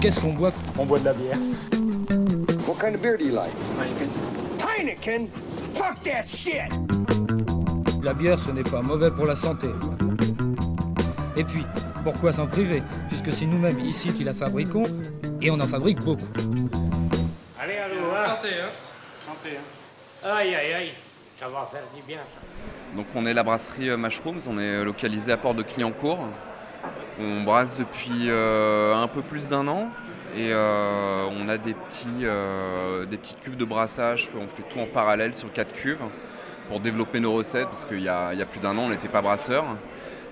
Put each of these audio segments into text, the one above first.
Qu'est-ce qu'on boit? On boit de la bière. What kind of beer do you like? Heineken? Fuck that shit! La bière, ce n'est pas mauvais pour la santé. Et puis, pourquoi s'en priver? Puisque c'est nous-mêmes ici qui la fabriquons, et on en fabrique beaucoup. Allez, allô, hein. Santé, hein Santé, hein Aïe, aïe, aïe, ça va faire du bien. Donc on est la brasserie euh, Mushrooms, on est localisé à Porte de Clignancourt. On brasse depuis euh, un peu plus d'un an et euh, on a des, petits, euh, des petites cuves de brassage. On fait tout en parallèle sur quatre cuves pour développer nos recettes parce qu'il y, a plus d'un an on n'était pas brasseur.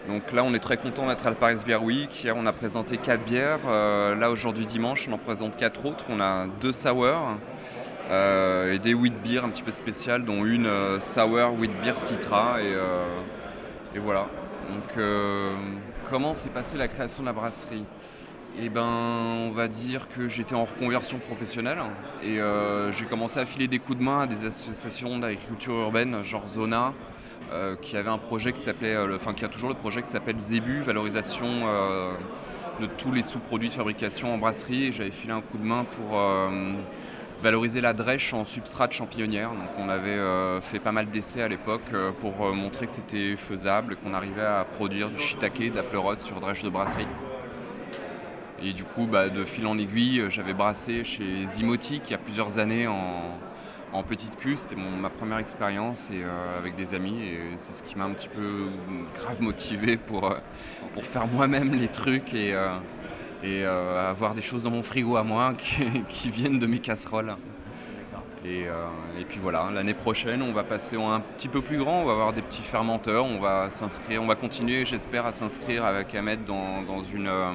Donc là on est très content d'être à la Paris Beer Week. Hier on a présenté quatre bières. là aujourd'hui dimanche on en présente quatre autres. On a deux sour et des wheat beer un petit peu spéciales dont une sour wheat beer citra et voilà. Donc Comment s'est passée la création de la brasserie? Eh ben, on va dire que j'étais en reconversion professionnelle et euh, j'ai commencé à filer des coups de main à des associations d'agriculture urbaine, genre Zona, euh, qui avait un projet qui s'appelait, euh, enfin qui a toujours le projet qui s'appelle Zébu, valorisation de tous les sous-produits de fabrication en brasserie. Et j'avais filé un coup de main pour valoriser la drèche en substrat champillonnière. Donc on avait euh, fait pas mal d'essais à l'époque euh, pour euh, montrer que c'était faisable, qu'on arrivait à produire du shiitake, de la pleurote sur drèche de brasserie. Et du coup, bah, de fil en aiguille, j'avais brassé chez Zimotic il y a plusieurs années en, petite queue. C'était ma première expérience avec des amis et c'est ce qui m'a un petit peu grave motivé pour, pour faire moi-même les trucs et, et euh, avoir des choses dans mon frigo à moi qui, viennent de mes casseroles. Et, euh, et, puis voilà, l'année prochaine, on va passer en un petit peu plus grand, on va avoir des petits fermenteurs, on va s'inscrire, on va continuer, j'espère, à s'inscrire avec Ahmed dans, dans une, euh,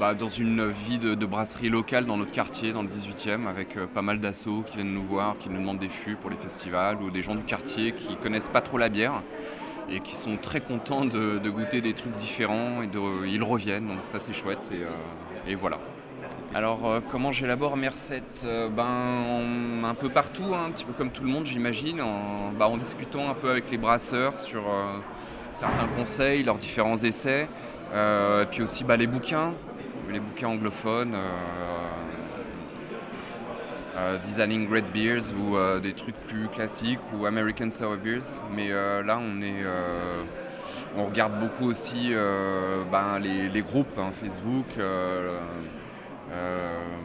bah, dans une vie de, brasserie locale dans notre quartier, dans le 18e, avec pas mal d'assauts qui viennent nous voir, qui nous demandent des fûts pour les festivals, ou des gens du quartier qui connaissent pas trop la bière et qui sont très contents de, goûter des trucs différents et ils reviennent, donc ça c'est chouette et, euh, voilà. Alors euh, comment j'élabore mes recettes? Euh, ben, Un peu partout, hein, un petit peu comme tout le monde j'imagine, en, bah, discutant un peu avec les brasseurs sur certains conseils, leurs différents essais, et puis aussi bah, les bouquins, les bouquins anglophones. Euh, designing Great Beers ou euh, des trucs plus classiques ou American Sour Beers. Mais euh, là, on est on regarde beaucoup aussi ben, les, groupes, hein, Facebook,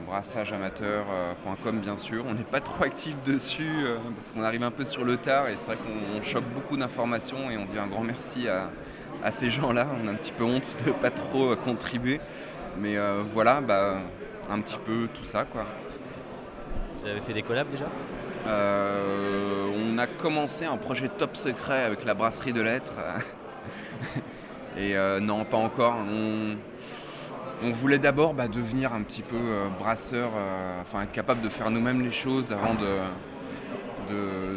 brassageamateur.com bien sûr. On n'est pas trop actif dessus parce qu'on arrive un peu sur le tard et c'est vrai qu'on chope beaucoup d'informations et on dit un grand merci à, ces gens-là. On a un petit peu honte de pas trop contribuer. Mais voilà, bah, un petit peu tout ça quoi. Vous avez fait des collabs déjà? Euh, On a commencé un projet top secret avec la brasserie de lettres. Et euh, non, pas encore. On, voulait d'abord bah, devenir un petit peu euh, brasseur, enfin être capable de faire nous-mêmes les choses avant de,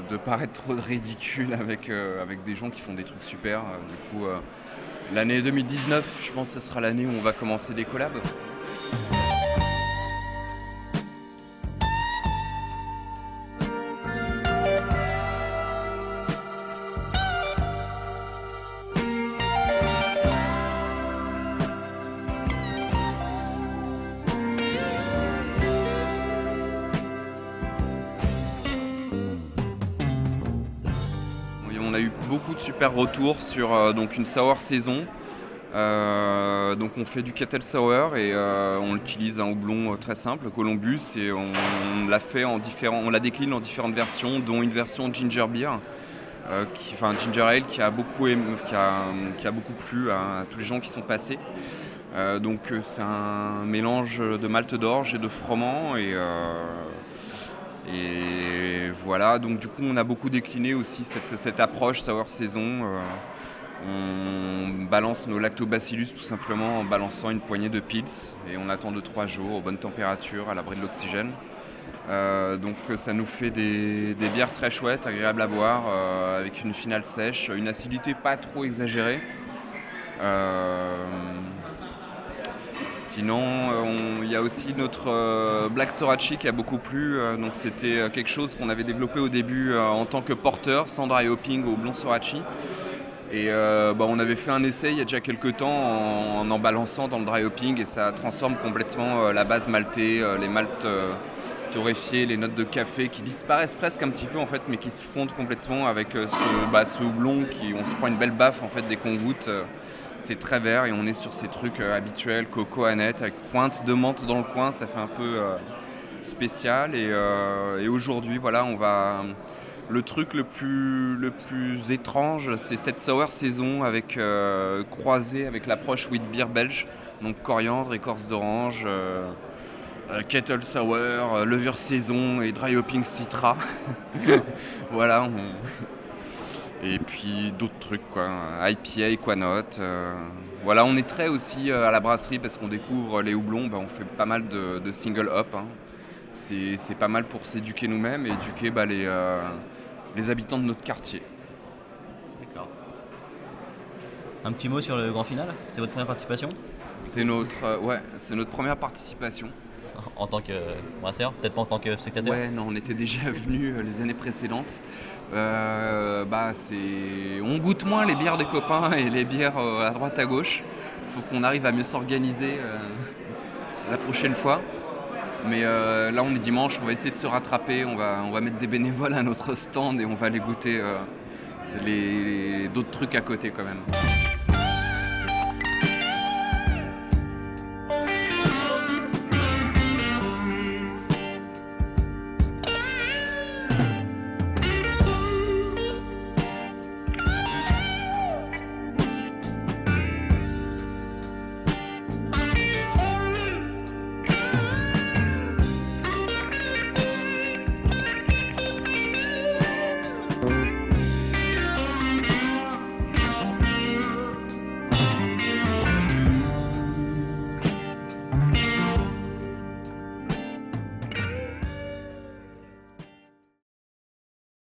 de, paraître trop ridicule avec, avec des gens qui font des trucs super. du coup, l'année 2019, je pense que ce sera l'année où on va commencer des collabs. Beaucoup de super retours sur euh, donc une sour saison. Euh, donc on fait du kettle sour et euh, on utilise un houblon très simple, Columbus, et on, l'a fait en on la décline en différentes versions, dont une version ginger beer, qui, enfin ginger ale qui a beaucoup, qui a, beaucoup plu à, tous les gens qui sont passés. donc c'est un mélange de malte d'orge et de froment et et voilà, donc du coup on a beaucoup décliné aussi cette, approche sour saison. Euh, On balance nos lactobacillus tout simplement en balançant une poignée de pils et on attend de 3 jours aux bonnes températures, à l'abri de l'oxygène. Euh, donc ça nous fait des, bières très chouettes, agréables à boire, euh, avec une finale sèche, une acidité pas trop exagérée. Euh, sinon, il y a aussi notre Black Sorachi qui a beaucoup plu. donc c'était quelque chose qu'on avait développé au début en tant que porteur, sans dry hopping au blond Sorachi. Et bah, on avait fait un essai il y a déjà quelques temps en en, balançant dans le dry hopping et ça transforme complètement la base maltée, les maltes torréfiées, les notes de café qui disparaissent presque un petit peu en fait, mais qui se fondent complètement avec euh, ce, bah, houblon qui on se prend une belle baffe en fait dès qu'on goûte. Euh, c'est très vert et on est sur ces trucs euh, habituels, coco aneth avec pointe de menthe dans le coin, ça fait un peu spécial. Et, et aujourd'hui, voilà, on va. Le truc le plus, le plus étrange, c'est cette sour saison avec croisé avec l'approche wheat beer belge, donc coriandre, écorce d'orange. Euh, kettle sour, euh, levure saison et dry hopping citra. voilà. Et puis d'autres trucs quoi. IPA, Quanote. Euh, voilà, on est très aussi à la brasserie parce qu'on découvre les houblons. Ben, on fait pas mal de, single hop. Hein. C'est pas mal pour s'éduquer nous-mêmes et éduquer bah, les, les habitants de notre quartier. D'accord. Un petit mot sur le grand final? C'est votre première participation? C'est notre, ouais, c'est notre première participation en tant que brasseur, peut-être pas en tant que spectateur Ouais, non, on était déjà venu euh, les années précédentes. Euh, bah, on goûte moins les bières des copains et les bières euh, à droite à gauche. Il faut qu'on arrive à mieux s'organiser la prochaine fois. Mais là, on est dimanche, on va essayer de se rattraper. On va, on va mettre des bénévoles à notre stand et on va aller goûter les, d'autres trucs à côté quand même.